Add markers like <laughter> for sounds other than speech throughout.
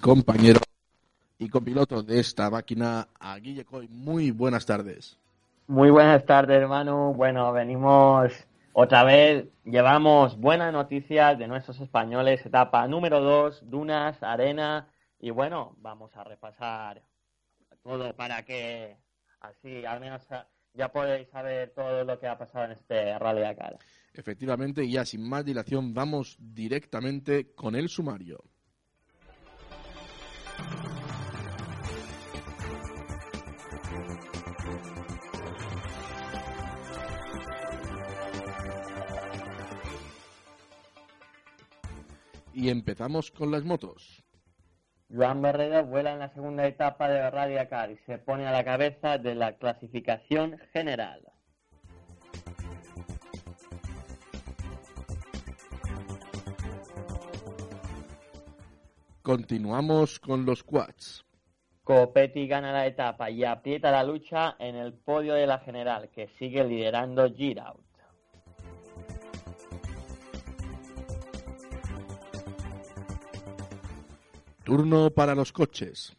compañero y copiloto de esta máquina, a Guille Coy. Muy buenas tardes. Muy buenas tardes, hermano. Bueno, venimos otra vez. Llevamos buenas noticias de nuestros españoles. Etapa número 2, Dunas, Arena. Y bueno, vamos a repasar todo para que así al menos ya podéis saber todo lo que ha pasado en este Rally Dakar. Efectivamente, y ya sin más dilación, vamos directamente con el sumario. Y empezamos con las motos. Joan Barrera vuela en la segunda etapa de Rally Dakar y se pone a la cabeza de la clasificación general. Continuamos con los quads. Copetti gana la etapa y aprieta la lucha en el podio de la general, que sigue liderando Giraud. Turno para los coches.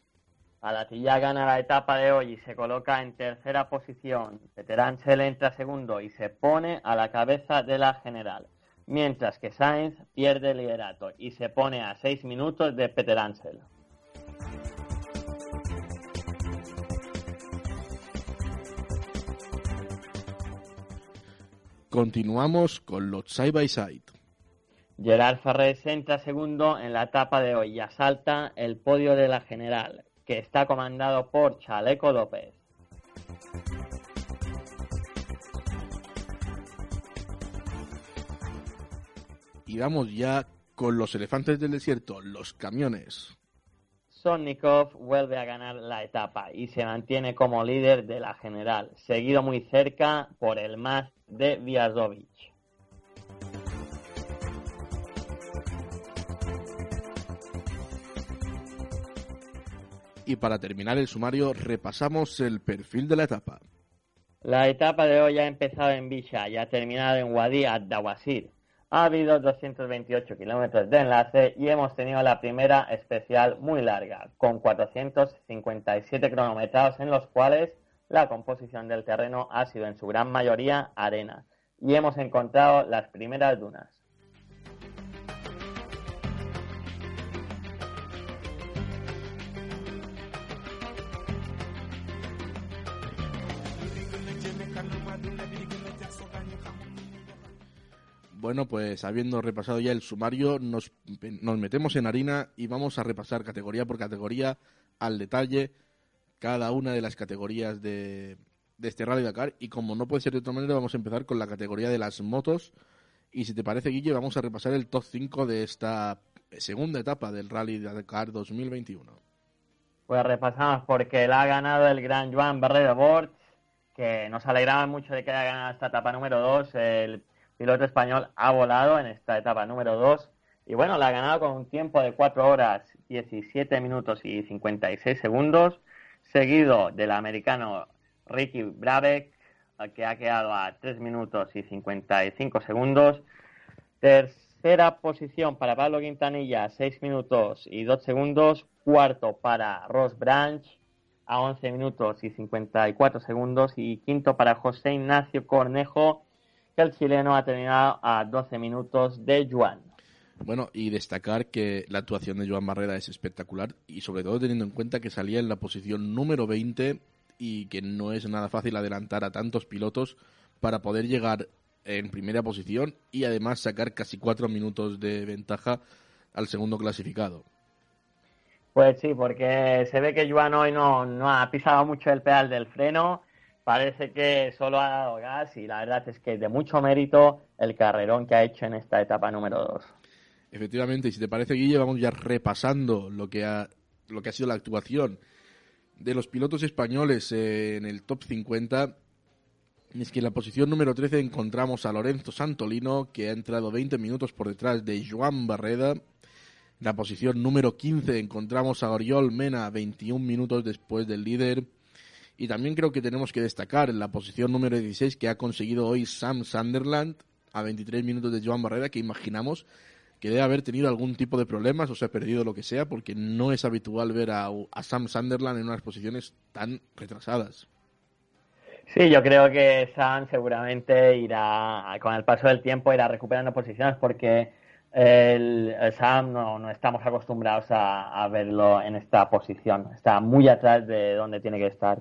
Alatilla gana la etapa de hoy y se coloca en tercera posición. Peteransel entra segundo y se pone a la cabeza de la general, mientras que Sainz pierde el liderato y se pone a seis minutos de Peteransel. Continuamos con los side by side. Gerard Farrés entra segundo en la etapa de hoy y asalta el podio de la general, que está comandado por Chaleco López. Y vamos ya con los elefantes del desierto, los camiones. Sonnikov vuelve a ganar la etapa y se mantiene como líder de la general, seguido muy cerca por el más de Viazovich. Y para terminar el sumario, repasamos el perfil de la etapa. La etapa de hoy ha empezado en Bisha y ha terminado en Wadi ad-Dawasir. Ha habido 228 kilómetros de enlace y hemos tenido la primera especial muy larga, con 457 cronometrados en los cuales la composición del terreno ha sido en su gran mayoría arena y hemos encontrado las primeras dunas. Bueno, pues habiendo repasado ya el sumario, nos, nos, metemos en harina y vamos a repasar categoría por categoría al detalle cada una de las categorías de, de este Rally Dakar. Y como no puede ser de otra manera, vamos a empezar con la categoría de las motos. Y si te parece, Guille, vamos a repasar el top 5 de esta segunda etapa del Rally Dakar 2021. Pues repasamos porque la ha ganado el gran Joan Barrero Bort, que nos alegraba mucho de que haya ganado esta etapa número 2. El piloto español ha volado en esta etapa número 2 y bueno, la ha ganado con un tiempo de 4 horas 17 minutos y 56 segundos, seguido del americano Ricky Brabeck, que ha quedado a 3 minutos y 55 segundos. Tercera posición para Pablo Quintanilla, 6 minutos y 2 segundos. Cuarto para Ross Branch, a 11 minutos y 54 segundos. Y quinto para José Ignacio Cornejo, que el chileno ha terminado a 12 minutos de Juan. Bueno, y destacar que la actuación de Joan Barrera es espectacular y sobre todo teniendo en cuenta que salía en la posición número 20 y que no es nada fácil adelantar a tantos pilotos para poder llegar en primera posición y además sacar casi cuatro minutos de ventaja al segundo clasificado. Pues sí, porque se ve que Joan hoy no, no ha pisado mucho el pedal del freno parece que solo ha dado gas y la verdad es que de mucho mérito el carrerón que ha hecho en esta etapa número 2. Efectivamente, y si te parece, Guille, vamos ya repasando lo que ha, lo que ha sido la actuación de los pilotos españoles en el top 50. Y es que en la posición número 13 encontramos a Lorenzo Santolino, que ha entrado 20 minutos por detrás de Joan Barreda. En la posición número 15 encontramos a Oriol Mena, 21 minutos después del líder. Y también creo que tenemos que destacar en la posición número 16 que ha conseguido hoy Sam Sunderland a 23 minutos de Joan Barrera, que imaginamos que debe haber tenido algún tipo de problemas o se ha perdido lo que sea, porque no es habitual ver a, a Sam Sunderland en unas posiciones tan retrasadas. Sí, yo creo que Sam seguramente irá, con el paso del tiempo, irá recuperando posiciones porque el, Sam no, no, estamos acostumbrados a, verlo en esta posición. Está muy atrás de donde tiene que estar.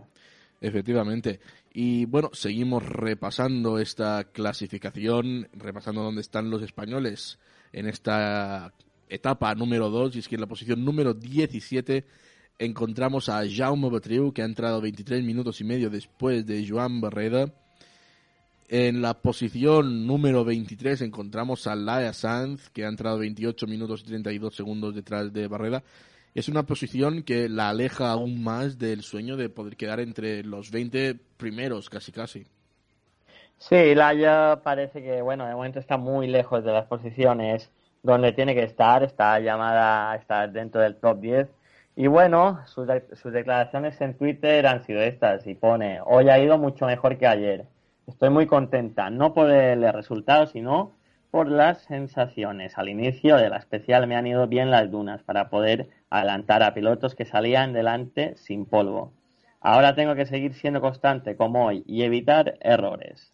Efectivamente. Y bueno, seguimos repasando esta clasificación, repasando dónde están los españoles en esta etapa número 2. Y es que en la posición número 17 encontramos a Jaume Batriu, que ha entrado 23 minutos y medio después de Joan Barreda. En la posición número 23 encontramos a Laia Sanz, que ha entrado 28 minutos y 32 segundos detrás de Barreda. Es una posición que la aleja aún más del sueño de poder quedar entre los 20 primeros, casi casi. Sí, Laia parece que, bueno, de momento está muy lejos de las posiciones donde tiene que estar, está llamada a estar dentro del top 10 y bueno, sus, sus declaraciones en Twitter han sido estas y pone, hoy ha ido mucho mejor que ayer. Estoy muy contenta, no por el resultado, sino por las sensaciones. Al inicio de la especial me han ido bien las dunas para poder adelantar a pilotos que salían delante sin polvo. Ahora tengo que seguir siendo constante como hoy y evitar errores.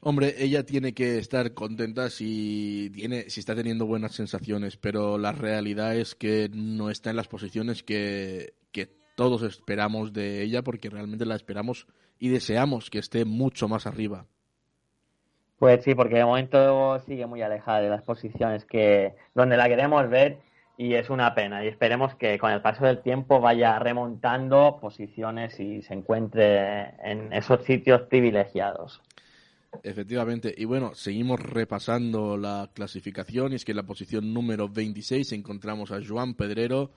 Hombre, ella tiene que estar contenta si tiene, si está teniendo buenas sensaciones, pero la realidad es que no está en las posiciones que, que todos esperamos de ella, porque realmente la esperamos y deseamos que esté mucho más arriba. Pues sí, porque de momento sigue muy alejada de las posiciones que donde la queremos ver y es una pena. Y esperemos que con el paso del tiempo vaya remontando posiciones y se encuentre en esos sitios privilegiados. Efectivamente, y bueno, seguimos repasando la clasificación y es que en la posición número 26 encontramos a Joan Pedrero,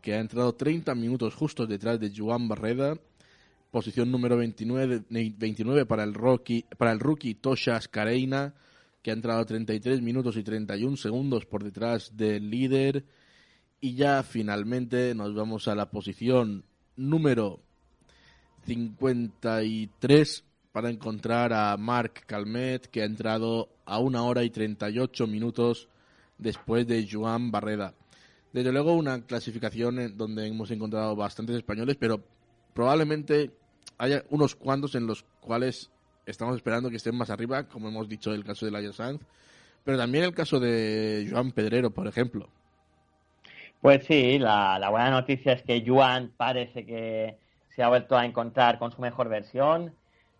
que ha entrado 30 minutos justos detrás de Joan Barreda. Posición número 29, 29 para, el rookie, para el rookie Toshas Careina, que ha entrado 33 minutos y 31 segundos por detrás del líder. Y ya finalmente nos vamos a la posición número 53 para encontrar a Marc Calmet, que ha entrado a una hora y 38 minutos después de Joan Barreda. Desde luego una clasificación donde hemos encontrado bastantes españoles, pero probablemente haya unos cuantos en los cuales estamos esperando que estén más arriba, como hemos dicho el caso de Laia Sanz, pero también el caso de Joan Pedrero, por ejemplo. Pues sí, la, la buena noticia es que Joan parece que se ha vuelto a encontrar con su mejor versión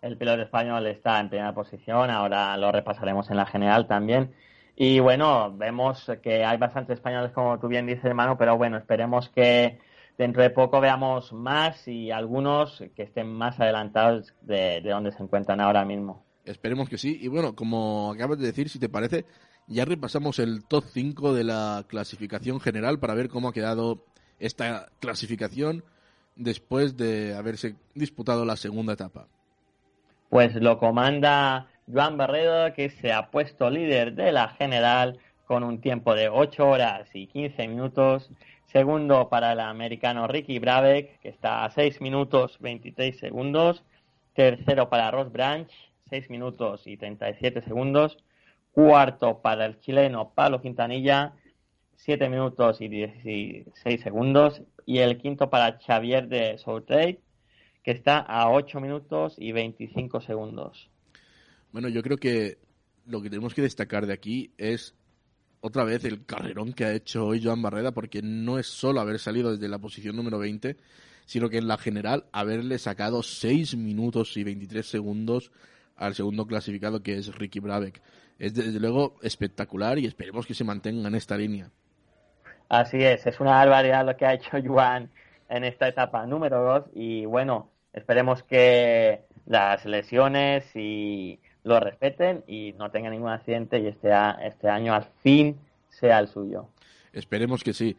el piloto español está en primera posición, ahora lo repasaremos en la general también. Y bueno, vemos que hay bastantes españoles, como tú bien dices, hermano, pero bueno, esperemos que dentro de poco veamos más y algunos que estén más adelantados de, de donde se encuentran ahora mismo. Esperemos que sí. Y bueno, como acabas de decir, si te parece, ya repasamos el top 5 de la clasificación general para ver cómo ha quedado esta clasificación después de haberse disputado la segunda etapa pues lo comanda Joan Barredo, que se ha puesto líder de la general con un tiempo de 8 horas y 15 minutos. Segundo para el americano Ricky Brabeck, que está a 6 minutos 23 segundos. Tercero para Ross Branch, 6 minutos y 37 segundos. Cuarto para el chileno Pablo Quintanilla, 7 minutos y 16 segundos. Y el quinto para Xavier de Soutrey, que está a 8 minutos y 25 segundos. Bueno, yo creo que lo que tenemos que destacar de aquí es otra vez el carrerón que ha hecho hoy Joan Barreda, porque no es solo haber salido desde la posición número 20, sino que en la general haberle sacado 6 minutos y 23 segundos al segundo clasificado que es Ricky Brabeck. Es desde luego espectacular y esperemos que se mantenga en esta línea. Así es, es una barbaridad lo que ha hecho Joan en esta etapa número 2 y bueno, Esperemos que las lesiones y lo respeten y no tengan ningún accidente y este, este año al fin sea el suyo. Esperemos que sí.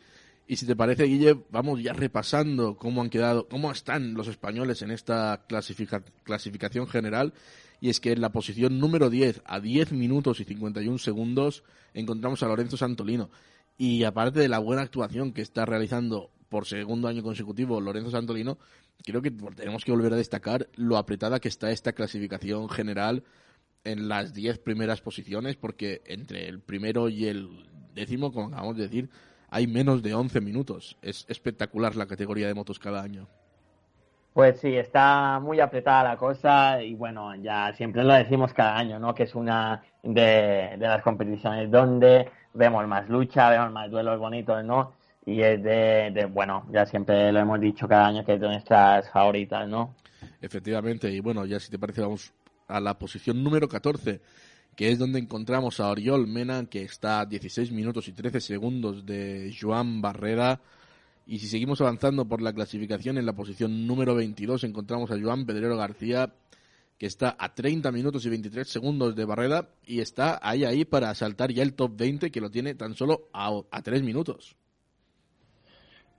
Y si te parece, Guille, vamos ya repasando cómo han quedado, cómo están los españoles en esta clasificación general. Y es que en la posición número 10, a 10 minutos y 51 segundos, encontramos a Lorenzo Santolino. Y aparte de la buena actuación que está realizando por segundo año consecutivo Lorenzo Santolino, creo que tenemos que volver a destacar lo apretada que está esta clasificación general en las 10 primeras posiciones, porque entre el primero y el décimo, como acabamos de decir, hay menos de 11 minutos. Es espectacular la categoría de motos cada año. Pues sí, está muy apretada la cosa y bueno, ya siempre lo decimos cada año, ¿no? Que es una de, las competiciones donde vemos más lucha, vemos más duelos bonitos, ¿no? Y es de, bueno, ya siempre lo hemos dicho cada año que es de nuestras favoritas, ¿no? Efectivamente, y bueno, ya si te parece vamos a la posición número 14, que es donde encontramos a Oriol Mena, que está a 16 minutos y 13 segundos de Joan Barrera. Y si seguimos avanzando por la clasificación, en la posición número 22 encontramos a Joan Pedrero García, que está a 30 minutos y 23 segundos de Barrera y está ahí ahí para saltar ya el top 20, que lo tiene tan solo a, a 3 minutos.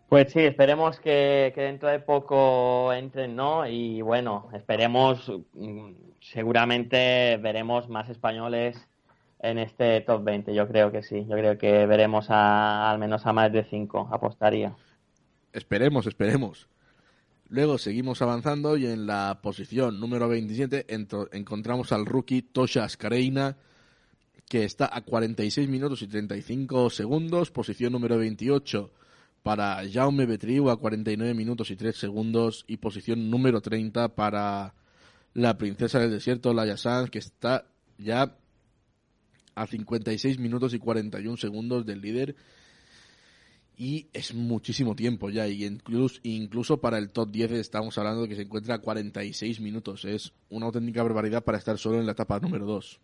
Pues sí, esperemos que, dentro de poco entren, ¿no? Y bueno, esperemos, mm, seguramente veremos más españoles en este top 20, yo creo que sí, yo creo que veremos a, al menos a más de 5, apostaría. Esperemos, esperemos. Luego seguimos avanzando y en la posición número 27 encontramos al rookie Tosha Ascareina, que está a 46 minutos y 35 segundos, posición número 28 para Jaume Betriu a 49 minutos y 3 segundos y posición número 30 para la princesa del desierto, Laia Sanz, que está ya a 56 minutos y 41 segundos del líder. Y es muchísimo tiempo ya, y incluso, incluso para el top 10 estamos hablando de que se encuentra a 46 minutos. Es una auténtica barbaridad para estar solo en la etapa número 2.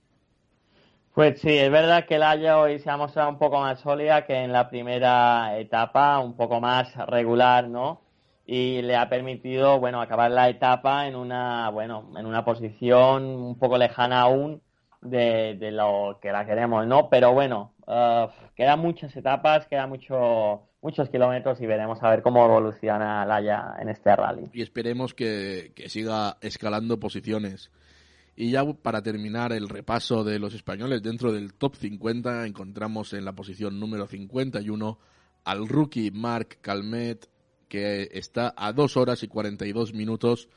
Pues sí, es verdad que el Haya hoy se ha mostrado un poco más sólida que en la primera etapa, un poco más regular, ¿no? Y le ha permitido, bueno, acabar la etapa en una, bueno, en una posición un poco lejana aún de, lo que la queremos, ¿no? Pero bueno, uh, quedan muchas etapas, quedan mucho, muchos kilómetros y veremos a ver cómo evoluciona Haya en este rally. Y esperemos que, que siga escalando posiciones. Y ya para terminar el repaso de los españoles dentro del top 50 encontramos en la posición número 51 al rookie Marc Calmet que está a 2 horas y 42 minutos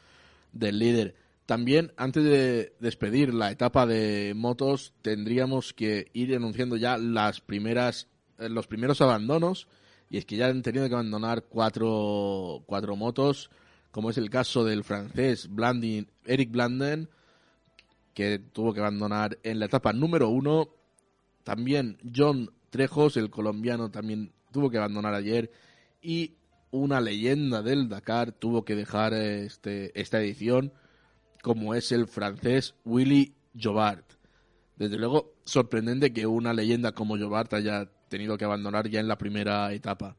del líder. También antes de despedir la etapa de motos tendríamos que ir anunciando ya las primeras eh, los primeros abandonos y es que ya han tenido que abandonar cuatro, cuatro motos como es el caso del francés Eric Blanden que tuvo que abandonar en la etapa número uno. También John Trejos, el colombiano, también tuvo que abandonar ayer. Y una leyenda del Dakar tuvo que dejar este, esta edición, como es el francés Willy Jobart. Desde luego, sorprendente que una leyenda como Jobart haya tenido que abandonar ya en la primera etapa.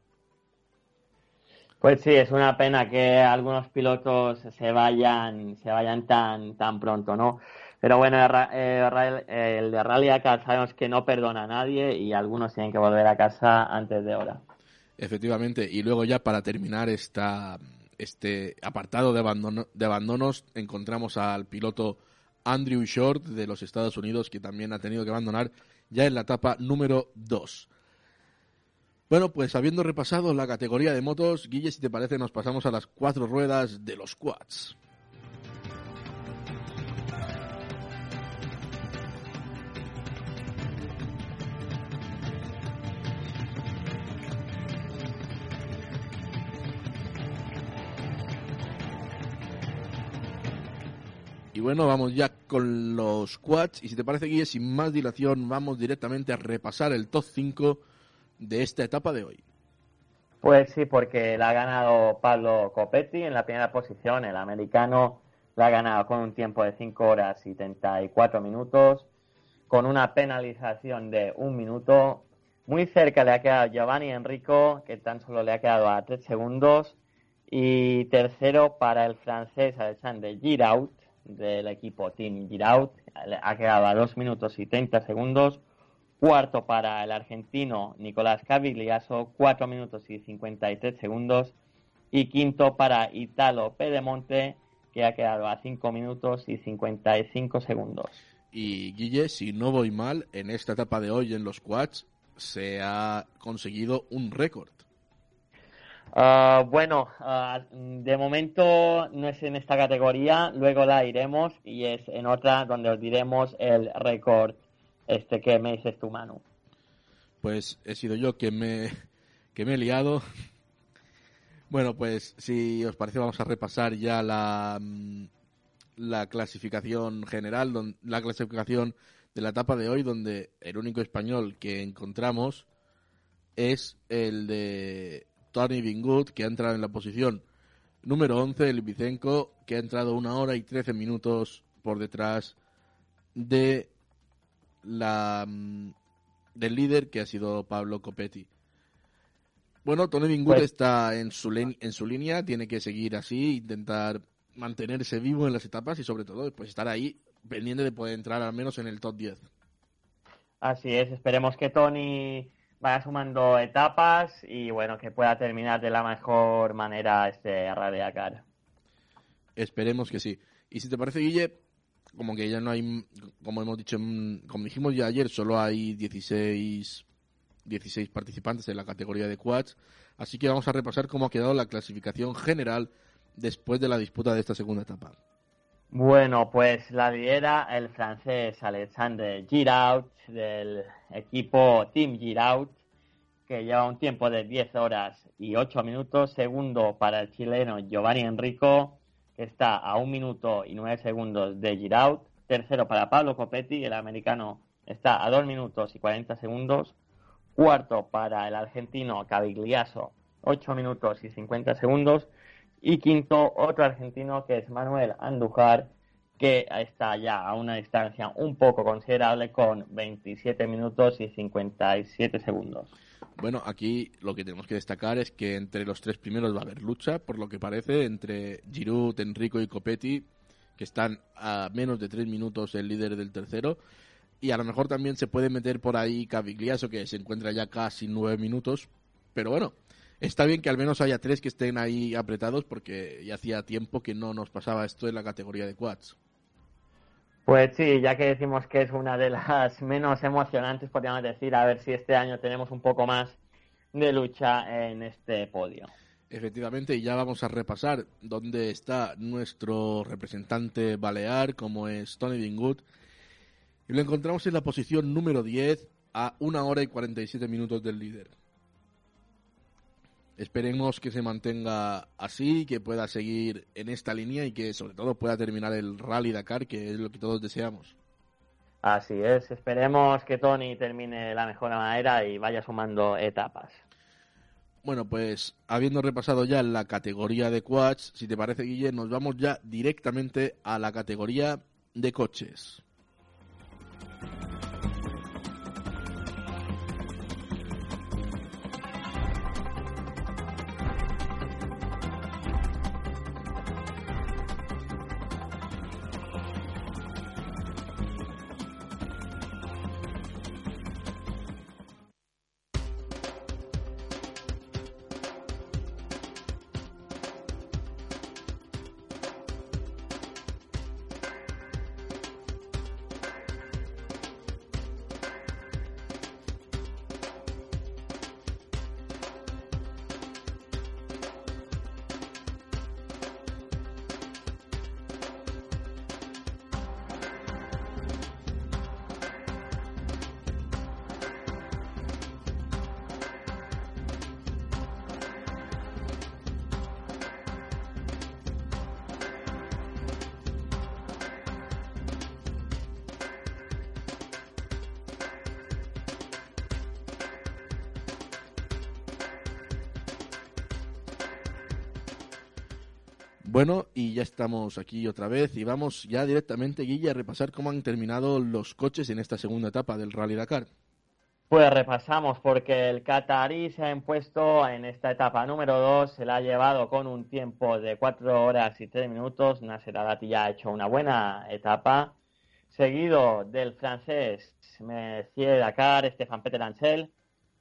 Pues sí, es una pena que algunos pilotos se vayan, se vayan tan, tan pronto, ¿no? Pero bueno, el de Rally acá sabemos que no perdona a nadie y algunos tienen que volver a casa antes de hora. Efectivamente, y luego ya para terminar esta, este apartado de, abandono, de abandonos encontramos al piloto Andrew Short de los Estados Unidos que también ha tenido que abandonar ya en la etapa número 2. Bueno, pues habiendo repasado la categoría de motos, Guille, si te parece, nos pasamos a las cuatro ruedas de los quads. Bueno, vamos ya con los quads. Y si te parece, Guille, sin más dilación, vamos directamente a repasar el top 5 de esta etapa de hoy. Pues sí, porque la ha ganado Pablo Copetti en la primera posición. El americano la ha ganado con un tiempo de 5 horas y 34 minutos, con una penalización de un minuto. Muy cerca le ha quedado Giovanni Enrico, que tan solo le ha quedado a 3 segundos. Y tercero para el francés Alexandre Giraud, del equipo Team Giraud. Ha quedado a 2 minutos y 30 segundos. Cuarto para el argentino Nicolás Cavigliaso, 4 minutos y 53 segundos. Y quinto para Italo Pedemonte, que ha quedado a 5 minutos y 55 segundos. Y Guille, si no voy mal, en esta etapa de hoy en los quads se ha conseguido un récord. Ah, bueno, ah, de momento no es en esta categoría, luego la iremos y es en otra donde os diremos el récord este que me dices tu mano. pues he sido yo quien me, que me he liado. Bueno, pues si os parece vamos a repasar ya la, mm, la clasificación general, la clasificación de la etapa de hoy, donde el único español que encontramos es el de Tony Bingood, que ha entrado en la posición número 11, el Vicenco, que ha entrado una hora y 13 minutos por detrás de la mm, del líder que ha sido Pablo Copetti. Bueno, Tony Bingood pues está en su, en su línea, tiene que seguir así, intentar mantenerse vivo en las etapas y sobre todo pues estar ahí pendiente de poder entrar al menos en el top 10. Así es, esperemos que Tony vaya sumando etapas y bueno, que pueda terminar de la mejor manera este Rally Dakar. Esperemos que sí. Y si te parece, Guille, como que ya no hay, como hemos dicho, como dijimos ya ayer, solo hay 16, 16 participantes en la categoría de quads, así que vamos a repasar cómo ha quedado la clasificación general después de la disputa de esta segunda etapa. Bueno, pues la lidera el francés Alexandre Giraud del equipo Team Giraud, que lleva un tiempo de 10 horas y 8 minutos. Segundo para el chileno Giovanni Enrico, que está a 1 minuto y 9 segundos de Giraud. Tercero para Pablo Copetti, el americano está a 2 minutos y 40 segundos. Cuarto para el argentino Cavigliaso, 8 minutos y 50 segundos. Y quinto, otro argentino que es Manuel Andújar, que está ya a una distancia un poco considerable con 27 minutos y 57 segundos. Bueno, aquí lo que tenemos que destacar es que entre los tres primeros va a haber lucha, por lo que parece, entre Giroud, Enrico y Copetti, que están a menos de tres minutos el líder del tercero. Y a lo mejor también se puede meter por ahí Cavigliaso, que se encuentra ya casi nueve minutos. Pero bueno, está bien que al menos haya tres que estén ahí apretados porque ya hacía tiempo que no nos pasaba esto en la categoría de quads. Pues sí, ya que decimos que es una de las menos emocionantes, podríamos decir, a ver si este año tenemos un poco más de lucha en este podio. Efectivamente, y ya vamos a repasar dónde está nuestro representante balear, como es Tony Dingut. Y lo encontramos en la posición número 10 a una hora y 47 minutos del líder. Esperemos que se mantenga así, que pueda seguir en esta línea y que sobre todo pueda terminar el Rally Dakar, que es lo que todos deseamos. Así es, esperemos que Tony termine de la mejor manera y vaya sumando etapas. Bueno, pues habiendo repasado ya la categoría de quads, si te parece, Guille, nos vamos ya directamente a la categoría de coches. Bueno, y ya estamos aquí otra vez y vamos ya directamente, Guilla, a repasar cómo han terminado los coches en esta segunda etapa del Rally Dakar. Pues repasamos porque el Qatarí se ha impuesto en esta etapa número 2, se la ha llevado con un tiempo de 4 horas y 3 minutos. Nasser Adati ya ha hecho una buena etapa, seguido del francés Messier Dakar, Stefan Peter Ansel,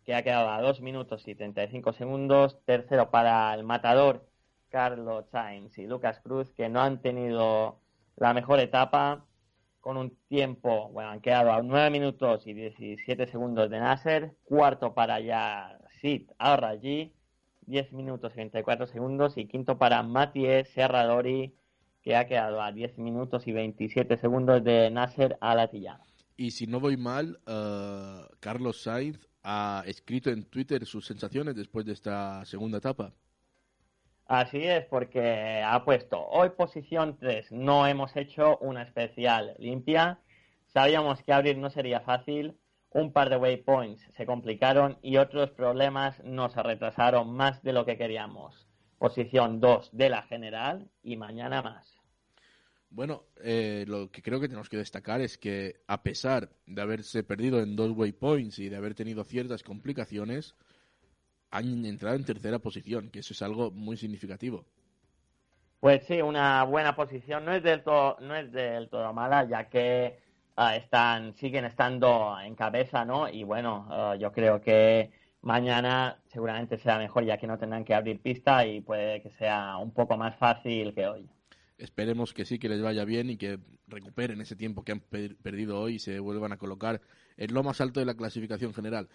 que ha quedado a 2 minutos y 35 segundos. Tercero para el Matador Carlos Sainz y Lucas Cruz, que no han tenido la mejor etapa, con un tiempo, bueno, han quedado a 9 minutos y 17 segundos de Nasser, cuarto para ya Sid Arraji, 10 minutos y 24 segundos, y quinto para Matías Serradori, que ha quedado a 10 minutos y 27 segundos de Nasser Alatilla. Y si no voy mal, uh, Carlos Sainz ha escrito en Twitter sus sensaciones después de esta segunda etapa. Así es, porque ha puesto hoy posición 3. No hemos hecho una especial limpia. Sabíamos que abrir no sería fácil. Un par de waypoints se complicaron y otros problemas nos retrasaron más de lo que queríamos. Posición 2 de la general y mañana más. Bueno, eh, lo que creo que tenemos que destacar es que a pesar de haberse perdido en dos waypoints y de haber tenido ciertas complicaciones, han entrado en tercera posición, que eso es algo muy significativo. Pues sí, una buena posición. No es del todo, no es del todo mala, ya que ah, están, siguen estando en cabeza, ¿no? Y bueno, ah, yo creo que mañana seguramente será mejor, ya que no tendrán que abrir pista y puede que sea un poco más fácil que hoy. Esperemos que sí, que les vaya bien y que recuperen ese tiempo que han perdido hoy y se vuelvan a colocar en lo más alto de la clasificación general.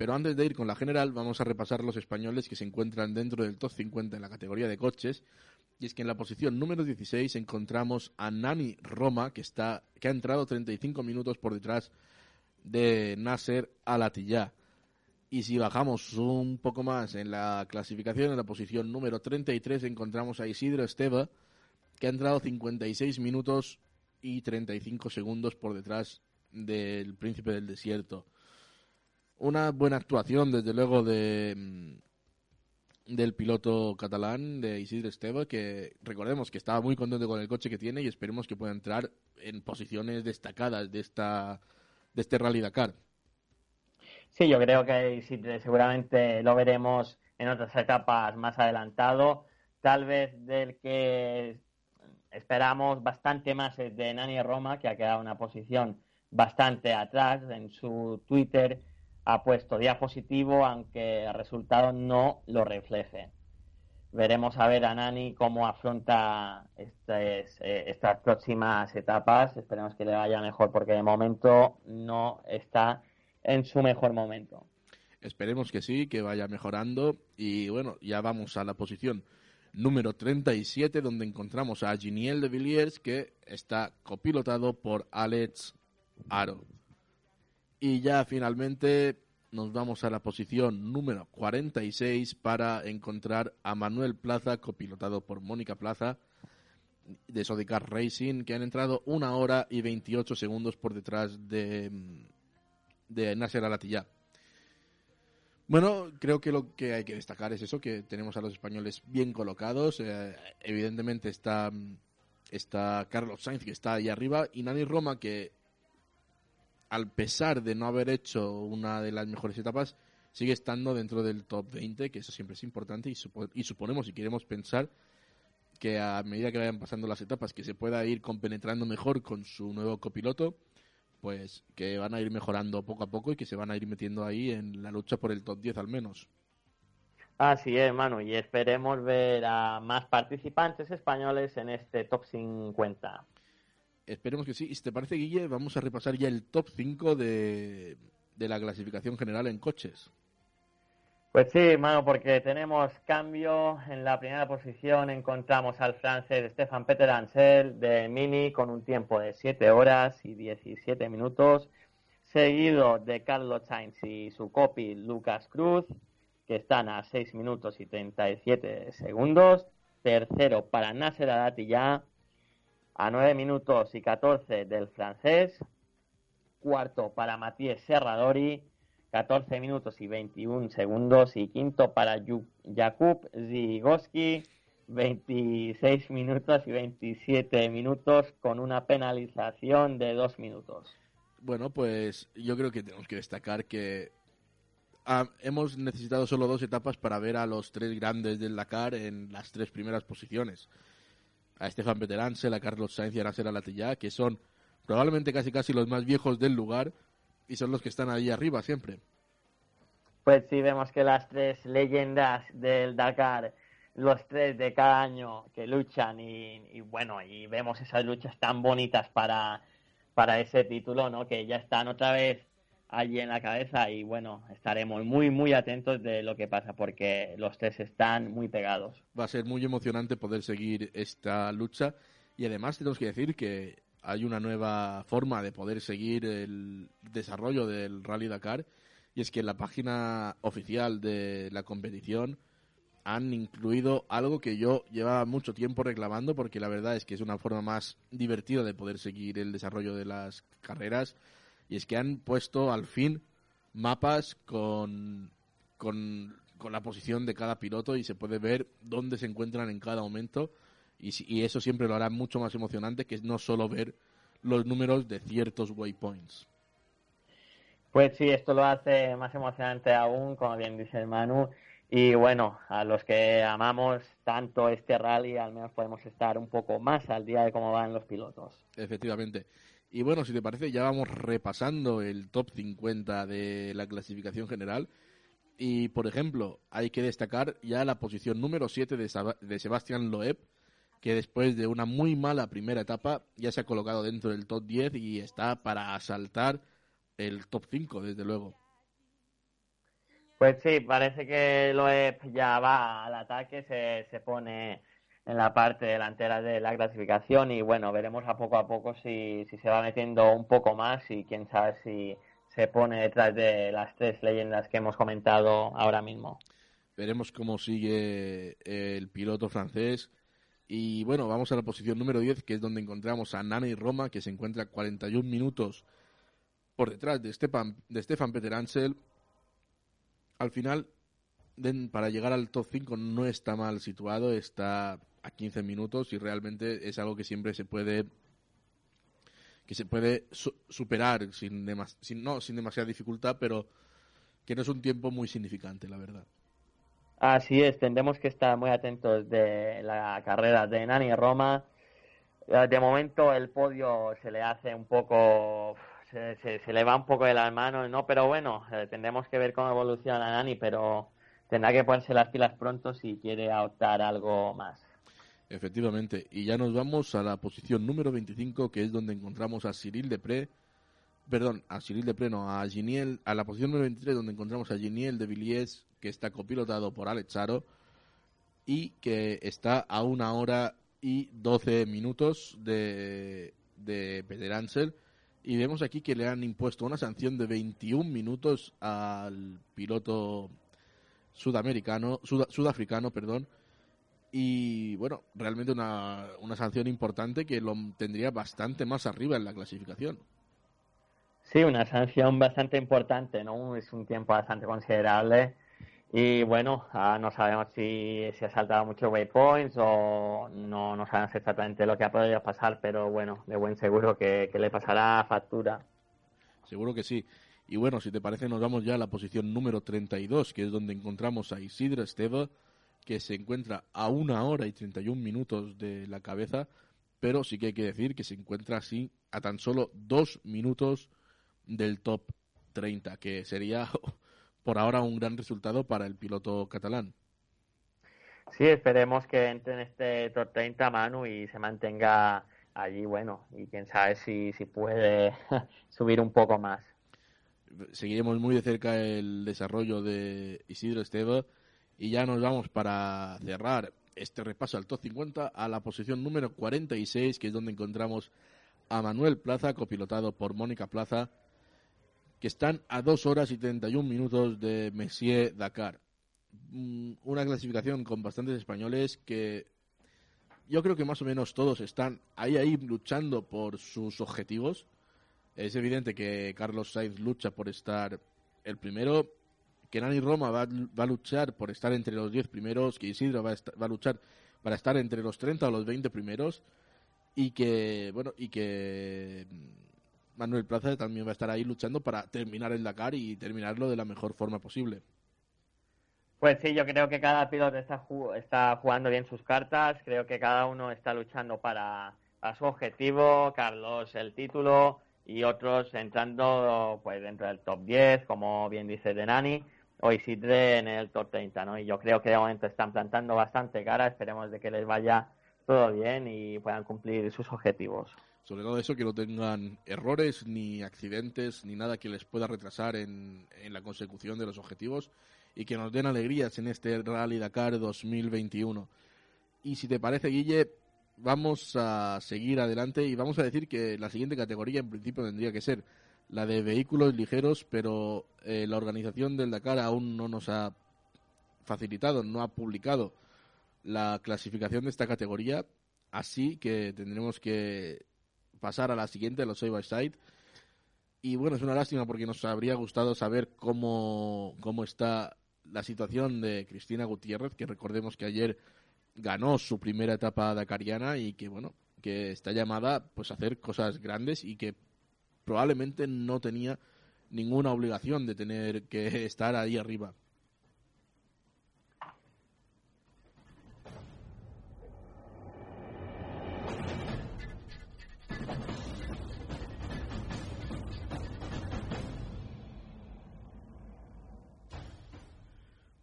Pero antes de ir con la general, vamos a repasar los españoles que se encuentran dentro del top 50 en la categoría de coches. Y es que en la posición número 16 encontramos a Nani Roma, que, está, que ha entrado 35 minutos por detrás de Nasser Alatilla. Y si bajamos un poco más en la clasificación, en la posición número 33 encontramos a Isidro Esteva, que ha entrado 56 minutos y 35 segundos por detrás del Príncipe del Desierto. Una buena actuación, desde luego, de mm, del piloto catalán, de Isidre Esteve, que recordemos que estaba muy contento con el coche que tiene y esperemos que pueda entrar en posiciones destacadas de esta de este Rally Dakar. Sí, yo creo que Isidre seguramente lo veremos en otras etapas más adelantado. Tal vez del que esperamos bastante más de Nani Roma, que ha quedado una posición bastante atrás. En su Twitter ha puesto diapositivo, aunque el resultado no lo refleje. Veremos a ver a Nani cómo afronta eh, estas próximas etapas. Esperemos que le vaya mejor, porque de momento no está en su mejor momento. Esperemos que sí, que vaya mejorando. Y bueno, ya vamos a la posición número 37, donde encontramos a Giniel de Villiers, que está copilotado por Alex Aro. Y ya finalmente nos vamos a la posición número 46 para encontrar a Manuel Plaza, copilotado por Mónica Plaza, de Sodicar Racing, que han entrado una hora y 28 segundos por detrás de, de Nasser Alatilla. Bueno, creo que lo que hay que destacar es eso, que tenemos a los españoles bien colocados. Eh, evidentemente está, está Carlos Sainz, que está ahí arriba, y Nani Roma, que al pesar de no haber hecho una de las mejores etapas, sigue estando dentro del top 20, que eso siempre es importante, y, y suponemos y queremos pensar que a medida que vayan pasando las etapas, que se pueda ir compenetrando mejor con su nuevo copiloto pues que van a ir mejorando poco a poco y que se van a ir metiendo ahí en la lucha por el top 10 al menos. Así es, Manu, y esperemos ver a más participantes españoles en este top 50. Esperemos que sí. Y si te parece, Guille, vamos a repasar ya el top 5 de, de la clasificación general en coches. Pues sí, hermano, porque tenemos cambio. En la primera posición encontramos al francés Stefan Peter Ansel de Mini con un tiempo de 7 horas y 17 minutos, seguido de Carlos Sainz y su copy Lucas Cruz, que están a 6 minutos y 37 segundos. Tercero para Nasser ya a 9 minutos y 14 del francés. Cuarto para Matías Serradori 14 minutos y 21 segundos. Y quinto para Jakub Zigoski, 26 minutos y 27 minutos con una penalización de 2 minutos. Bueno, pues yo creo que tenemos que destacar que ah, hemos necesitado solo dos etapas para ver a los tres grandes del Dakar en las tres primeras posiciones. A Estefan Betelansel, a Carlos Sainz y a Nasser Alatilla, que son probablemente casi casi los más viejos del lugar, y son los que están ahí arriba siempre. Pues sí, vemos que las tres leyendas del Dakar, los tres de cada año que luchan y, bueno, y vemos esas luchas tan bonitas para, para ese título, ¿no? Que ya están otra vez allí en la cabeza y bueno, estaremos muy, muy atentos de lo que pasa porque los tres están muy pegados. Va a ser muy emocionante poder seguir esta lucha y además tenemos que decir que hay una nueva forma de poder seguir el desarrollo del Rally Dakar y es que en la página oficial de la competición han incluido algo que yo llevaba mucho tiempo reclamando porque la verdad es que es una forma más divertida de poder seguir el desarrollo de las carreras y es que han puesto al fin mapas con, con, la posición de cada piloto y se puede ver dónde se encuentran en cada momento y, y eso siempre lo hará mucho más emocionante que no solo ver los números de ciertos waypoints. Pues sí, esto lo hace más emocionante aún, como bien dice el Manu. Y bueno, a los que amamos tanto este rally, al menos podemos estar un poco más al día de cómo van los pilotos. Efectivamente. Y bueno, si te parece, ya vamos repasando el top 50 de la clasificación general. Y por ejemplo, hay que destacar ya la posición número 7 de, Sebastián Loeb, que después de una muy mala primera etapa ya se ha colocado dentro del top 10 y está para asaltar el top 5, desde luego. Pues sí, parece que Loeb ya va al ataque, se, se pone en la parte delantera de la clasificación y bueno, veremos a poco a poco si, si se va metiendo un poco más y quién sabe si se pone detrás de las tres leyendas que hemos comentado ahora mismo. Veremos cómo sigue el piloto francés. Y bueno, vamos a la posición número 10, que es donde encontramos a Nani Roma, que se encuentra 41 minutos por detrás de Stefan, de Stefan Peter Ansel. Al final, para llegar al top 5 no está mal situado, está a 15 minutos y realmente es algo que siempre se puede que se puede superar sin, sin, no sin demasiada dificultad, pero que no es un tiempo muy significante, la verdad. Así es, tendremos que estar muy atentos de la carrera de Nani Roma. Eh, de momento el podio se le hace un poco se, le va un poco de las manos, ¿no? Pero bueno, eh, tendremos que ver cómo evoluciona Nani, pero tendrá que ponerse las pilas pronto si quiere adoptar algo más. Efectivamente, y ya nos vamos a la posición número 25, que es donde encontramos a Cyril Depré, perdón, a Cyril Depré, no, a Giniel, a la posición número 23, donde encontramos a Giniel de Villiers, que está copilotado por Alex Charo, y que está a una hora y 12 minutos de, de Peter Ansel, y vemos aquí que le han impuesto una sanción de 21 minutos al piloto sudamericano, sudafricano, perdón. Y bueno, realmente una, una sanción importante que lo tendría bastante más arriba en la clasificación. Sí, una sanción bastante importante, ¿no? Es un tiempo bastante considerable y bueno, ah, no sabemos si se ha saltado muchos waypoints o no, no sabemos exactamente lo que ha podido pasar, pero bueno, de buen seguro que, le pasará factura. Seguro que sí. Y bueno, si te parece, nos vamos ya a la posición número 32, que es donde encontramos a Isidro Esteva, que se encuentra a una hora y 31 minutos de la cabeza, pero sí que hay que decir que se encuentra así a tan solo dos minutos del top 30, que sería <laughs> por ahora un gran resultado para el piloto catalán. Sí, esperemos que entre en este top 30 Manu y se mantenga allí, bueno, y quién sabe si, si puede <laughs> subir un poco más. Seguiremos muy de cerca el desarrollo de Isidro Esteve y ya nos vamos para cerrar este repaso al top 50 a la posición número 46, que es donde encontramos a Manuel Plaza, copilotado por Mónica Plaza, que están a 2 horas y 31 minutos de Messier Dakar. Mm, una clasificación con bastantes españoles que yo creo que más o menos todos están ahí ahí luchando por sus objetivos. Es evidente que Carlos Sainz lucha por estar el primero, que Nani Roma va, a luchar por estar entre los 10 primeros, que Isidro va a, va luchar para estar entre los 30 o los 20 primeros y que bueno, y que Manuel Plaza también va a estar ahí luchando para terminar el Dakar y terminarlo de la mejor forma posible. Pues sí, yo creo que cada piloto está, está jugando bien sus cartas, creo que cada uno está luchando para, su objetivo, Carlos el título y otros entrando pues dentro del top 10, como bien dice Denani, o Isidre en el top 30, ¿no? Y yo creo que de momento están plantando bastante cara, esperemos de que les vaya todo bien y puedan cumplir sus objetivos. Sobre todo eso, que no tengan errores, ni accidentes, ni nada que les pueda retrasar en, en la consecución de los objetivos y que nos den alegrías en este Rally Dakar 2021. Y si te parece, Guille, vamos a seguir adelante y vamos a decir que la siguiente categoría en principio tendría que ser la de vehículos ligeros, pero eh, la organización del Dakar aún no nos ha facilitado, no ha publicado la clasificación de esta categoría, así que tendremos que pasar a la siguiente, los side by side. Y bueno, es una lástima porque nos habría gustado saber cómo, cómo está la situación de Cristina Gutiérrez, que recordemos que ayer ganó su primera etapa dakariana y que bueno, que está llamada pues a hacer cosas grandes y que probablemente no tenía ninguna obligación de tener que estar ahí arriba.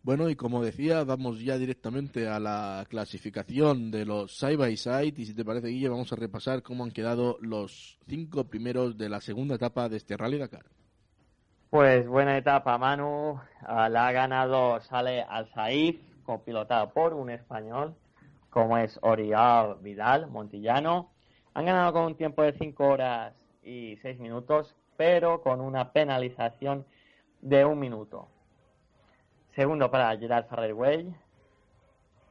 Bueno, y como decía, vamos ya directamente a la clasificación de los side by side. Y si te parece, Guille, vamos a repasar cómo han quedado los cinco primeros de la segunda etapa de este Rally Dakar. Pues buena etapa, Manu. Ah, la ha ganado Sale Al Saif, copilotado por un español, como es Oriol Vidal, Montillano. Han ganado con un tiempo de 5 horas y 6 minutos, pero con una penalización de un minuto. Segundo para Gerard Ferrer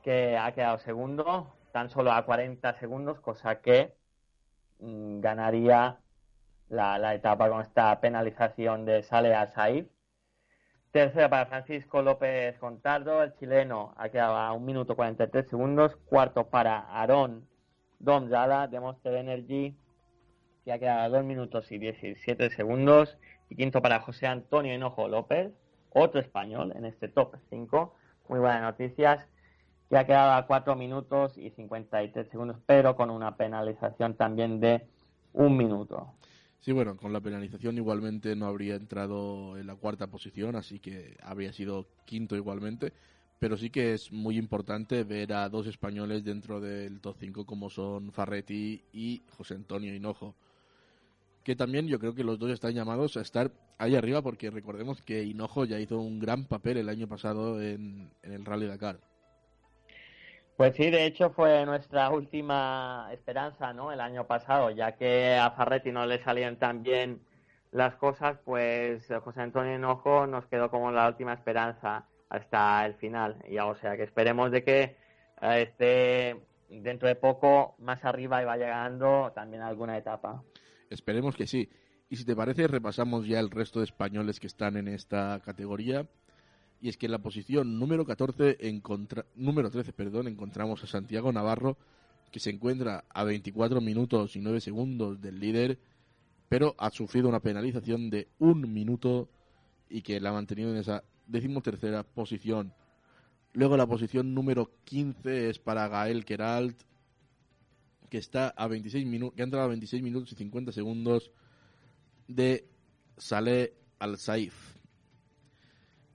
que ha quedado segundo, tan solo a 40 segundos, cosa que mm, ganaría la, etapa con esta penalización de Sale a Saif. Tercero para Francisco López Contardo, el chileno, ha quedado a 1 minuto 43 segundos. Cuarto para Aarón Domzala, de Monster Energy, que ha quedado a 2 minutos y 17 segundos. Y quinto para José Antonio Hinojo López, otro español en este top 5. Muy buenas noticias. Ha quedado a 4 minutos y 53 segundos, pero con una penalización también de un minuto. Sí, bueno, con la penalización igualmente no habría entrado en la cuarta posición, así que habría sido quinto igualmente. Pero sí que es muy importante ver a dos españoles dentro del top 5 como son Farretti y José Antonio Hinojo que también yo creo que los dos están llamados a estar ahí arriba porque recordemos que Hinojo ya hizo un gran papel el año pasado en, el Rally Dakar. Pues sí, de hecho fue nuestra última esperanza, ¿no? El año pasado, ya que a Farretti no le salían tan bien las cosas, pues José Antonio Hinojo nos quedó como la última esperanza hasta el final. Y o sea que esperemos de que eh, esté dentro de poco más arriba y vaya llegando también alguna etapa. Esperemos que sí. Y si te parece, repasamos ya el resto de españoles que están en esta categoría. Y es que en la posición número 14, número 13, perdón, encontramos a Santiago Navarro, que se encuentra a 24 minutos y 9 segundos del líder, pero ha sufrido una penalización de un minuto y que la ha mantenido en esa decimotercera posición. Luego la posición número 15 es para Gael Keralt, que está a 26 minutos, que ha entrado a 26 minutos y 50 segundos de Saleh Al Saif.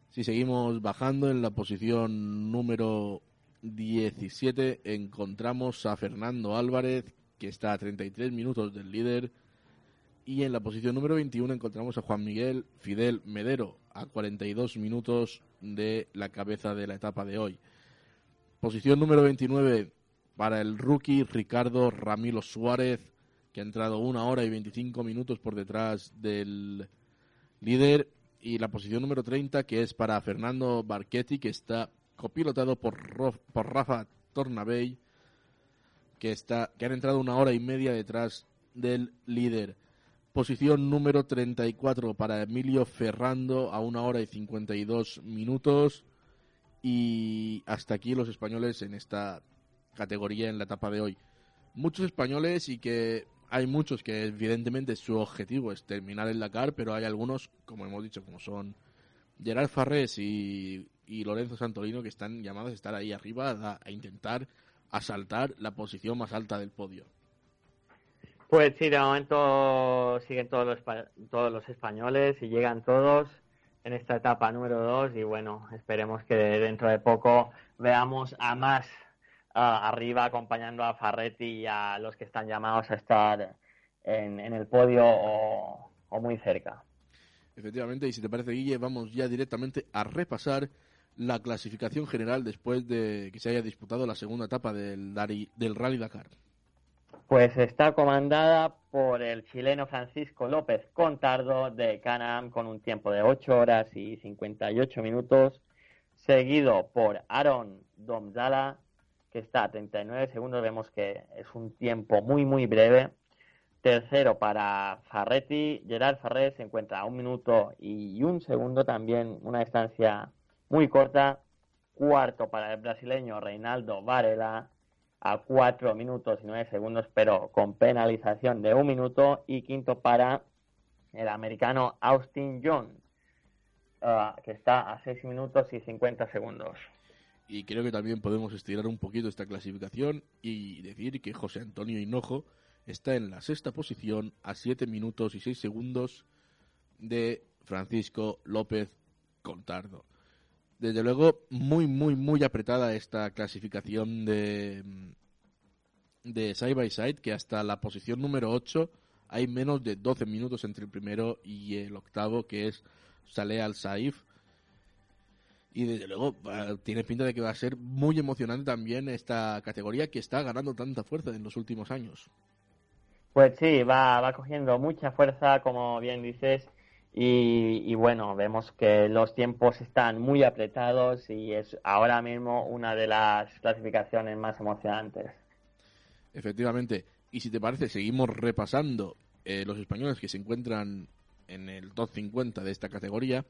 Si seguimos bajando en la posición número 17 encontramos a Fernando Álvarez que está a 33 minutos del líder y en la posición número 21 encontramos a Juan Miguel Fidel Medero a 42 minutos de la cabeza de la etapa de hoy. Posición número 29 para el rookie Ricardo Ramilo Suárez, que ha entrado una hora y 25 minutos por detrás del líder. Y la posición número 30, que es para Fernando Barchetti, que está copilotado por, por Rafa Tornabey, que, está, que han entrado una hora y media detrás del líder. Posición número 34 para Emilio Ferrando a una hora y 52 minutos. Y hasta aquí los españoles en esta categoría en la etapa de hoy. Muchos españoles y que hay muchos que evidentemente su objetivo es terminar el Dakar, pero hay algunos, como hemos dicho, como son Gerard Farrés y, Lorenzo Santolino, que están llamados a estar ahí arriba a, intentar asaltar la posición más alta del podio. Pues sí, de momento siguen todos los, todos los españoles y llegan todos en esta etapa número 2 y bueno, esperemos que dentro de poco veamos a más arriba acompañando a Farretti y a los que están llamados a estar en, el podio o, muy cerca. Efectivamente, y si te parece, Guille, vamos ya directamente a repasar la clasificación general después de que se haya disputado la segunda etapa del, del Rally Dakar. Pues está comandada por el chileno Francisco López Contardo de Canam con un tiempo de 8 horas y 58 minutos, seguido por Aaron Domzala que está a 39 segundos, vemos que es un tiempo muy muy breve. Tercero para Farretti, Gerard Farret se encuentra a un minuto y un segundo también, una distancia muy corta. Cuarto para el brasileño Reinaldo Varela a 4 minutos y 9 segundos, pero con penalización de un minuto. Y quinto para el americano Austin John, ah, que está a 6 minutos y 50 segundos. Y creo que también podemos estirar un poquito esta clasificación y decir que José Antonio Hinojo está en la sexta posición a 7 minutos y 6 segundos de Francisco López Contardo desde luego, muy, muy, muy apretada esta clasificación de, de Side by Side, que hasta la posición número 8 hay menos de 12 minutos entre el primero y el octavo, que es Saleh Al Saif. Y desde luego tiene pinta de que va a ser muy emocionante también esta categoría que está ganando tanta fuerza en los últimos años. Pues sí, va, va cogiendo mucha fuerza, como bien dices, y, bueno, vemos que los tiempos están muy apretados y es ahora mismo una de las clasificaciones más emocionantes. Efectivamente. Y si te parece, seguimos repasando eh, los españoles que se encuentran en el top 50 de esta categoría.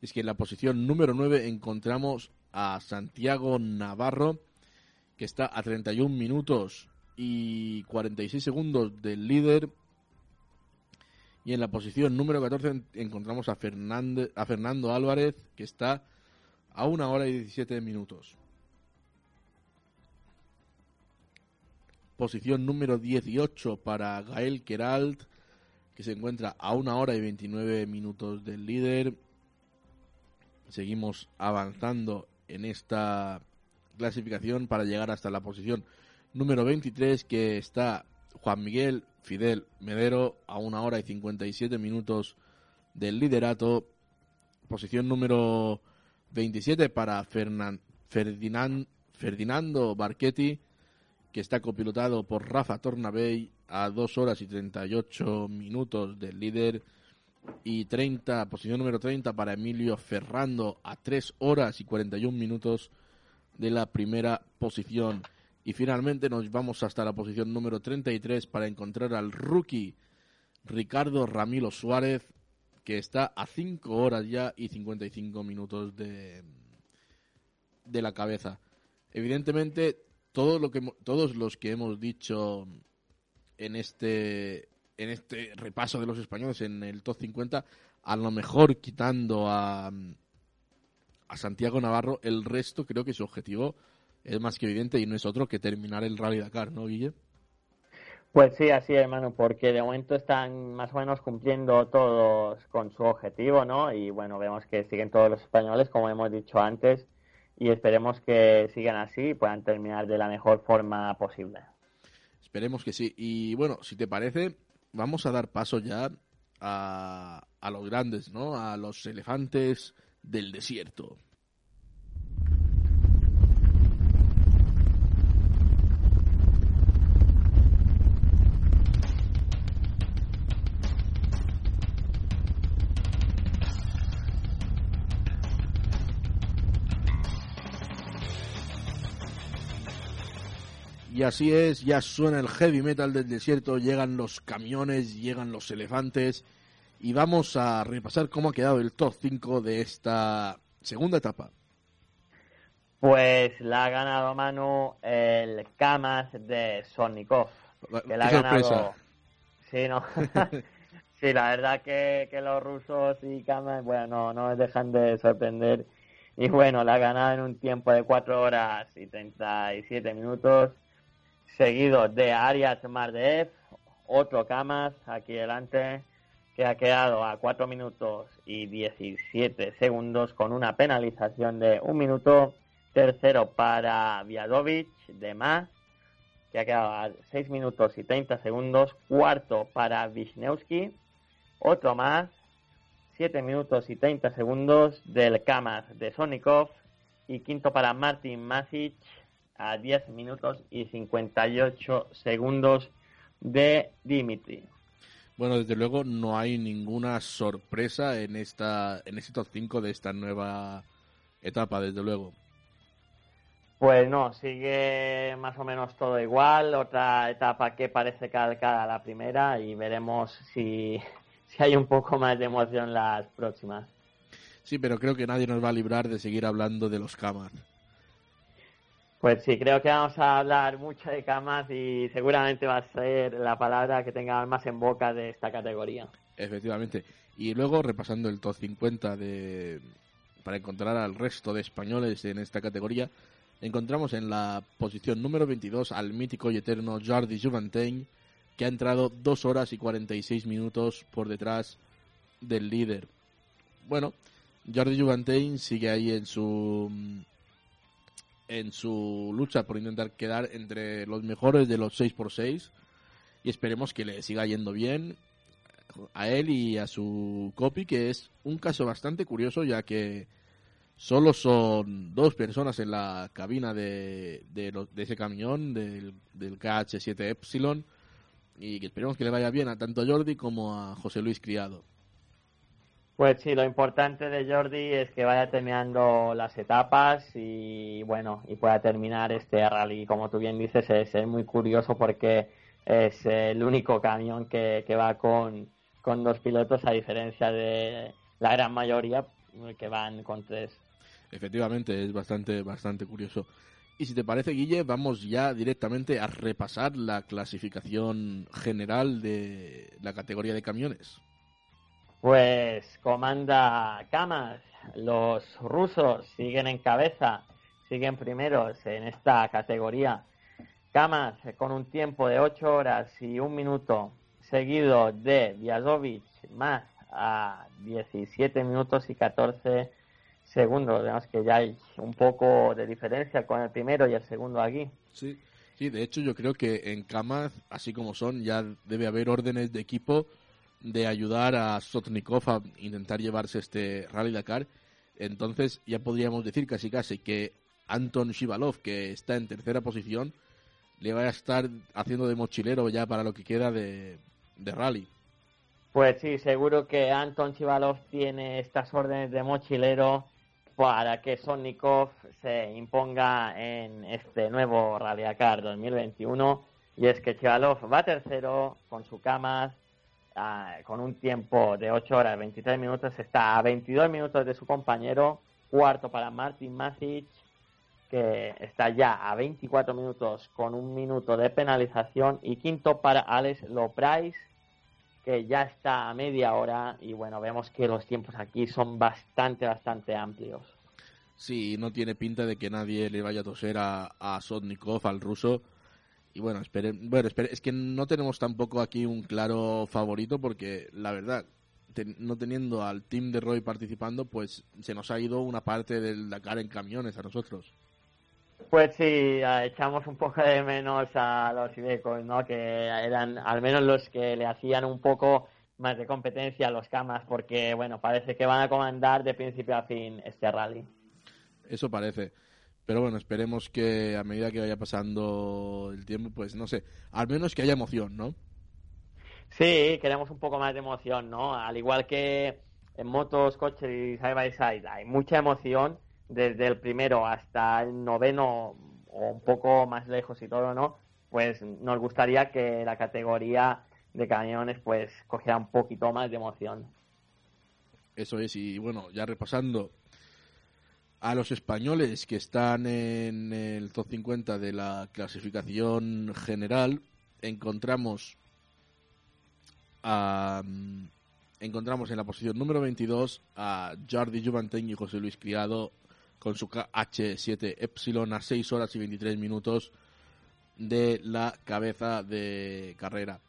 Es que en la posición número 9 encontramos a Santiago Navarro, que está a 31 minutos y 46 segundos del líder y en la posición número 14 encontramos a, a Fernando Álvarez, que está a una hora y 17 minutos. Posición número 18 para Gael Keralt, que se encuentra a una hora y 29 minutos del líder. Seguimos avanzando en esta clasificación para llegar hasta la posición número 23, que está Juan Miguel Fidel Medero a una hora y 57 minutos del liderato. Posición número 27 para Ferdinando Barchetti, que está copilotado por Rafa Tornabey a 2 horas y 38 minutos del líder. Y 30, posición número 30 para Emilio Ferrando a 3 horas y 41 minutos de la primera posición. Y finalmente nos vamos hasta la posición número 33 para encontrar al rookie Ricardo Ramilo Suárez, que está a 5 horas ya y 55 minutos de, de la cabeza. Evidentemente, todo lo que, todos los que hemos dicho en este, en este repaso de los españoles en el top 50, a lo mejor quitando a, a Santiago Navarro, el resto creo que su objetivo es más que evidente y no es otro que terminar el Rally Dakar, ¿no, Guille? Pues sí, así hermano, porque de momento están más o menos cumpliendo todos con su objetivo, ¿no? Y bueno, vemos que siguen todos los españoles, como hemos dicho antes, y esperemos que sigan así y puedan terminar de la mejor forma posible. Esperemos que sí. Y bueno, si te parece, vamos a dar paso ya a, los grandes, ¿no? A los elefantes del desierto. Y así es, ya suena el heavy metal del desierto, llegan los camiones, llegan los elefantes y vamos a repasar cómo ha quedado el top 5 de esta segunda etapa. Pues la ha ganado Manu el Kamas de Sonikov. Que la ha ganado. Sí, no. <laughs> sí, la verdad que, que los rusos y Kamas, bueno, no dejan de sorprender. Y bueno, la ha ganado en un tiempo de 4 horas y 37 minutos seguido de Arias Mardev, otro Camas aquí delante, que ha quedado a 4 minutos y 17 segundos con una penalización de un minuto. Tercero para Viadovic de más, que ha quedado a 6 minutos y 30 segundos. Cuarto para Wisniewski, otro más, 7 minutos y 30 segundos del Camas de Sonikov. Y quinto para Martin Masic, a 10 minutos y 58 segundos de Dimitri. Bueno, desde luego no hay ninguna sorpresa en esta en este top 5 de esta nueva etapa, desde luego. Pues no, sigue más o menos todo igual, otra etapa que parece calcada a la primera y veremos si, si hay un poco más de emoción las próximas. Sí, pero creo que nadie nos va a librar de seguir hablando de los camas. Pues sí, creo que vamos a hablar mucho de camas y seguramente va a ser la palabra que tenga más en boca de esta categoría. Efectivamente. Y luego, repasando el top 50 de... para encontrar al resto de españoles en esta categoría, encontramos en la posición número 22 al mítico y eterno Jordi Juventain, que ha entrado 2 horas y 46 minutos por detrás del líder. Bueno, Jordi Juventain sigue ahí en su en su lucha por intentar quedar entre los mejores de los 6x6 y esperemos que le siga yendo bien a él y a su copy, que es un caso bastante curioso ya que solo son dos personas en la cabina de, de, ese camión, del, del KH7 Epsilon, y que esperemos que le vaya bien a tanto a Jordi como a José Luis Criado. Pues sí, lo importante de Jordi es que vaya terminando las etapas y bueno, y pueda terminar este rally. Como tú bien dices, es, muy curioso porque es el único camión que, va con, con dos pilotos a diferencia de la gran mayoría que van con tres. Efectivamente, es bastante, bastante curioso. Y si te parece, Guille, vamos ya directamente a repasar la clasificación general de la categoría de camiones. Pues comanda Kamas, los rusos siguen en cabeza, siguen primeros en esta categoría. Kamas con un tiempo de 8 horas y un minuto, seguido de Vyazovic más a 17 minutos y 14 segundos. Vemos que ya hay un poco de diferencia con el primero y el segundo aquí. Sí, sí de hecho yo creo que en Kamas, así como son, ya debe haber órdenes de equipo de ayudar a Sotnikov a intentar llevarse este Rally Dakar. Entonces ya podríamos decir casi casi que Anton Shivalov, que está en tercera posición, le va a estar haciendo de mochilero ya para lo que queda de, rally. Pues sí, seguro que Anton Shivalov tiene estas órdenes de mochilero para que Sotnikov se imponga en este nuevo Rally Dakar 2021. Y es que Chivalov va tercero con su camas con un tiempo de 8 horas 23 minutos, está a 22 minutos de su compañero, cuarto para Martin Masic, que está ya a 24 minutos con un minuto de penalización, y quinto para Alex Loprais, que ya está a media hora, y bueno, vemos que los tiempos aquí son bastante, bastante amplios. Sí, no tiene pinta de que nadie le vaya a toser a, a Sotnikov, al ruso, y bueno, esperen, bueno, es que no tenemos tampoco aquí un claro favorito porque la verdad, no teniendo al team de Roy participando, pues se nos ha ido una parte del Dakar en camiones a nosotros. Pues sí, echamos un poco de menos a los Ibecos, ¿no? Que eran al menos los que le hacían un poco más de competencia a los Camas, porque bueno, parece que van a comandar de principio a fin este rally. Eso parece. Pero bueno, esperemos que a medida que vaya pasando el tiempo, pues no sé, al menos que haya emoción, ¿no? Sí, queremos un poco más de emoción, ¿no? Al igual que en motos, coches y side by side hay mucha emoción desde el primero hasta el noveno o un poco más lejos y todo, ¿no? Pues nos gustaría que la categoría de camiones pues cogiera un poquito más de emoción. Eso es, y bueno, ya repasando a los españoles que están en el top 50 de la clasificación general, encontramos a, encontramos en la posición número 22 a Jordi Juventen y José Luis Criado con su H7 Epsilon a 6 horas y 23 minutos de la cabeza de carrera.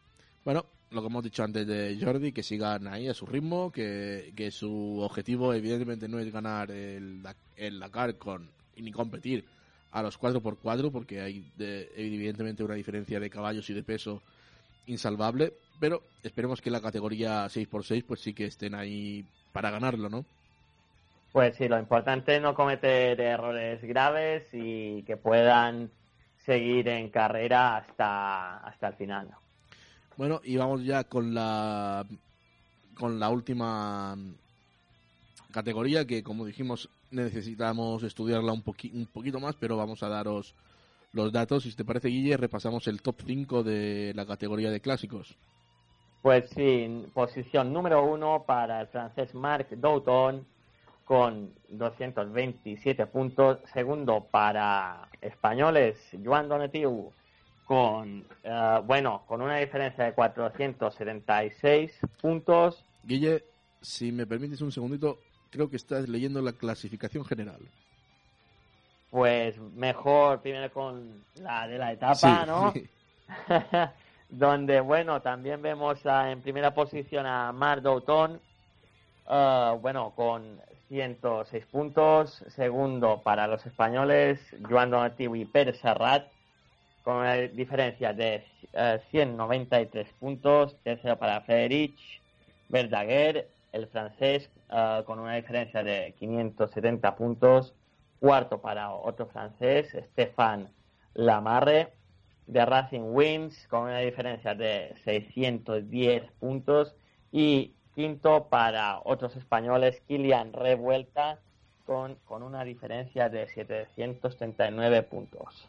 Bueno, lo que hemos dicho antes de Jordi, que sigan ahí a su ritmo, que, que su objetivo evidentemente no es ganar el, el Dakar con, ni competir a los 4x4, porque hay evidentemente una diferencia de caballos y de peso insalvable, pero esperemos que la categoría 6x6 pues sí que estén ahí para ganarlo, ¿no? Pues sí, lo importante es no cometer errores graves y que puedan seguir en carrera hasta, hasta el final. Bueno, y vamos ya con la con la última categoría que, como dijimos, necesitamos estudiarla un, un poquito más, pero vamos a daros los datos. Si te parece, Guille, repasamos el top 5 de la categoría de clásicos. Pues sí, posición número uno para el francés Marc Douton con 227 puntos. Segundo para españoles Joan Donatiu con, eh, bueno, con una diferencia de 476 puntos. Guille, si me permites un segundito, creo que estás leyendo la clasificación general. Pues mejor primero con la de la etapa, ¿no? <laughs> Donde, bueno, también vemos en primera posición a Mar Douton, uh, bueno, con 106 puntos. Segundo para los españoles, Joan Donatiu y Pérez Serrat, con una diferencia de 193 uh, puntos. Tercero para Frederic Verdaguer, el francés, uh, con una diferencia de 570 puntos. Cuarto para otro francés, Stéphane Lamarre, de Racing Wins, con una diferencia de 610 puntos. Y quinto para otros españoles, Kilian Revuelta, con, con una diferencia de 739 puntos.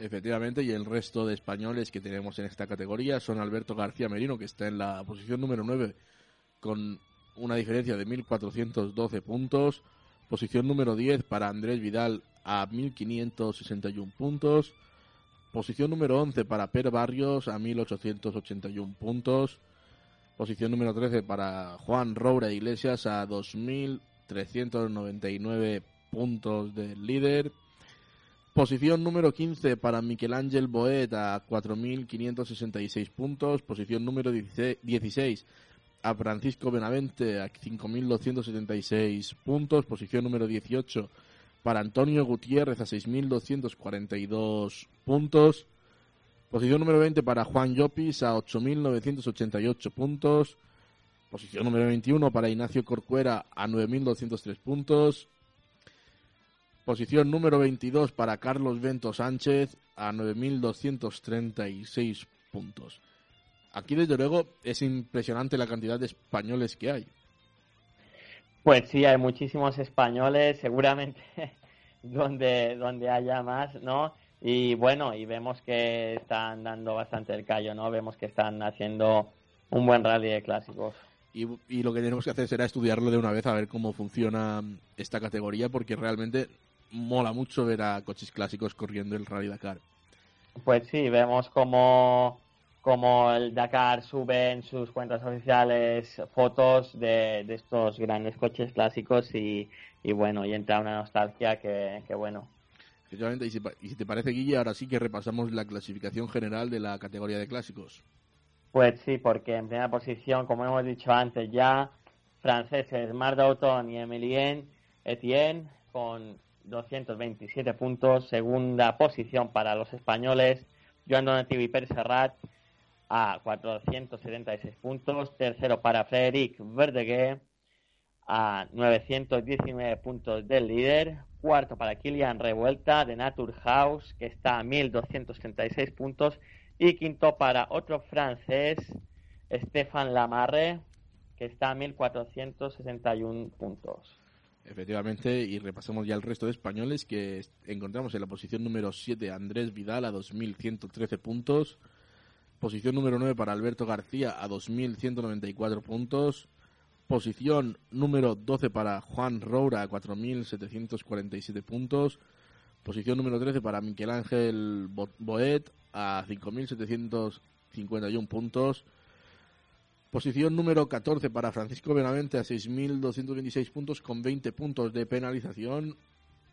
Efectivamente, y el resto de españoles que tenemos en esta categoría son Alberto García Merino, que está en la posición número 9 con una diferencia de 1.412 puntos. Posición número 10 para Andrés Vidal a 1.561 puntos. Posición número 11 para Per Barrios a 1.881 puntos. Posición número 13 para Juan Roura Iglesias a 2.399 puntos del líder. Posición número 15 para Miquel Ángel Boet a 4.566 puntos. Posición número 16 a Francisco Benavente a 5.276 puntos. Posición número 18 para Antonio Gutiérrez a 6.242 puntos. Posición número 20 para Juan Llopis a 8.988 puntos. Posición número 21 para Ignacio Corcuera a 9.203 puntos. Posición número 22 para Carlos Bento Sánchez a 9.236 puntos. Aquí, desde luego, es impresionante la cantidad de españoles que hay. Pues sí, hay muchísimos españoles, seguramente <laughs> donde, donde haya más, ¿no? Y bueno, y vemos que están dando bastante el callo, ¿no? Vemos que están haciendo un buen rally de clásicos. Y, y, lo que tenemos que hacer será estudiarlo de una vez a ver cómo funciona esta categoría, porque realmente mola mucho ver a coches clásicos corriendo el Rally Dakar. Pues sí, vemos como como el Dakar sube en sus cuentas oficiales fotos de, estos grandes coches clásicos y, bueno, y entra una nostalgia que, bueno. Efectivamente, y si, y si te parece, Guille, ahora sí que repasamos la clasificación general de la categoría de clásicos. Pues sí, porque en primera posición, como hemos dicho antes ya, franceses Marc y Emilien Etienne con 227 puntos. Segunda posición para los españoles, Joan Donativo y Serrat a 476 puntos. Tercero para Frederic Verdeguer a 919 puntos del líder. Cuarto para Kilian Revuelta de Naturhaus, que está a 1236 puntos. Y quinto para otro francés, Stefan Lamarre, que está a 1461 puntos. Efectivamente, y repasamos ya el resto de españoles que encontramos en la posición número 7 Andrés Vidal a 2.113 puntos, Posición número 9 para Alberto García a 2.194 puntos. Posición número 12 para Juan Roura a 4.747 puntos. Posición número 13 para Miguel Ángel Boet a 5.751 puntos. Posición número 14 para Francisco Benavente a 6.226 puntos con 20 puntos de penalización.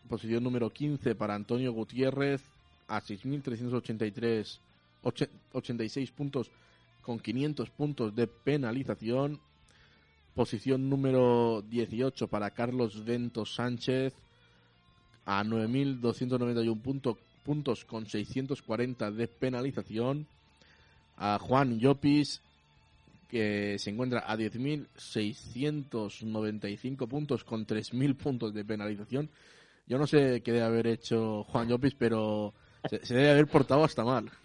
Posición número 15 para Antonio Gutiérrez a 6.383 86 puntos con 500 puntos de penalización. Posición número 18 para Carlos Ventos Sánchez a 9.291 puntos, puntos con 640 de penalización. A Juan Llopis que se encuentra a 10.695 puntos con 3.000 puntos de penalización. Yo no sé qué debe haber hecho Juan Llopis, pero se debe haber portado hasta mal. <laughs>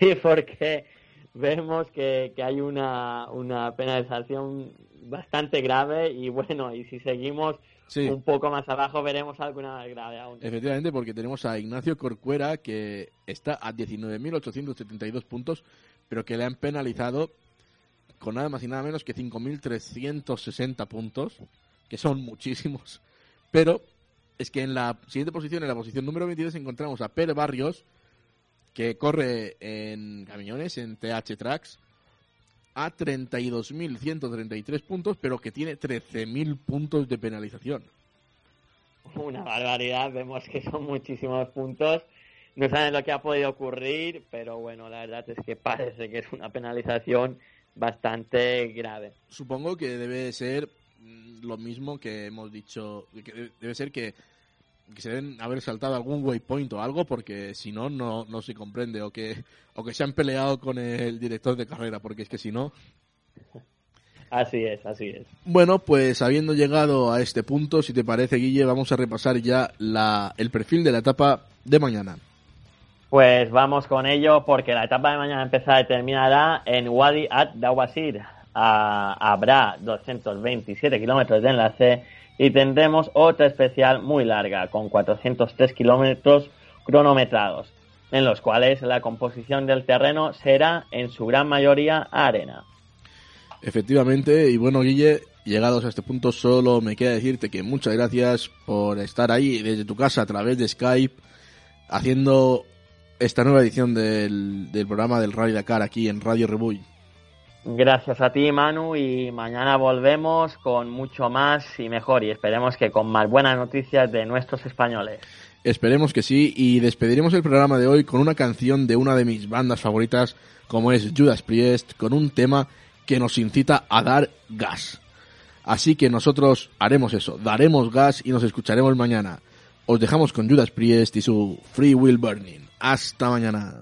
Sí, porque vemos que, hay una, una penalización bastante grave y bueno, y si seguimos un poco más abajo veremos alguna más grave aún. Efectivamente, porque tenemos a Ignacio Corcuera que está a 19.872 puntos, pero que le han penalizado con nada más y nada menos que 5.360 puntos, que son muchísimos. Pero es que en la siguiente posición, en la posición número 22, encontramos a Per Barrios, que corre en camiones, en TH Tracks, a 32.133 puntos, pero que tiene 13.000 puntos de penalización. Una barbaridad, vemos que son muchísimos puntos. No saben lo que ha podido ocurrir, pero bueno, la verdad es que parece que es una penalización bastante grave. Supongo que debe ser mm, lo mismo que hemos dicho, debe ser que que se deben haber saltado algún waypoint o algo porque si no, no, no se comprende o que, o que se han peleado con el director de carrera porque es que si no... Así es, así es. Bueno, pues habiendo llegado a este punto, si te parece, Guille, vamos a repasar ya la, el perfil de la etapa de mañana. Pues vamos con ello porque la etapa de mañana empezará y terminará en Wadi Ad Dawasir. Ah, habrá 227 kilómetros de enlace y tendremos otra especial muy larga, con 403 kilómetros cronometrados, en los cuales la composición del terreno será en su gran mayoría arena. Efectivamente, y bueno, Guille, llegados a este punto, solo me queda decirte que muchas gracias por estar ahí desde tu casa a través de Skype, haciendo esta nueva edición del, del programa del Rally Dakar aquí en Radio Rebuy. Gracias a ti, Manu, y mañana volvemos con mucho más y mejor, y esperemos que con más buenas noticias de nuestros españoles. Esperemos que sí, y despediremos el programa de hoy con una canción de una de mis bandas favoritas, como es Judas Priest, con un tema que nos incita a dar gas. Así que nosotros haremos eso, daremos gas y nos escucharemos mañana. Os dejamos con Judas Priest y su Free Will Burning. Hasta mañana.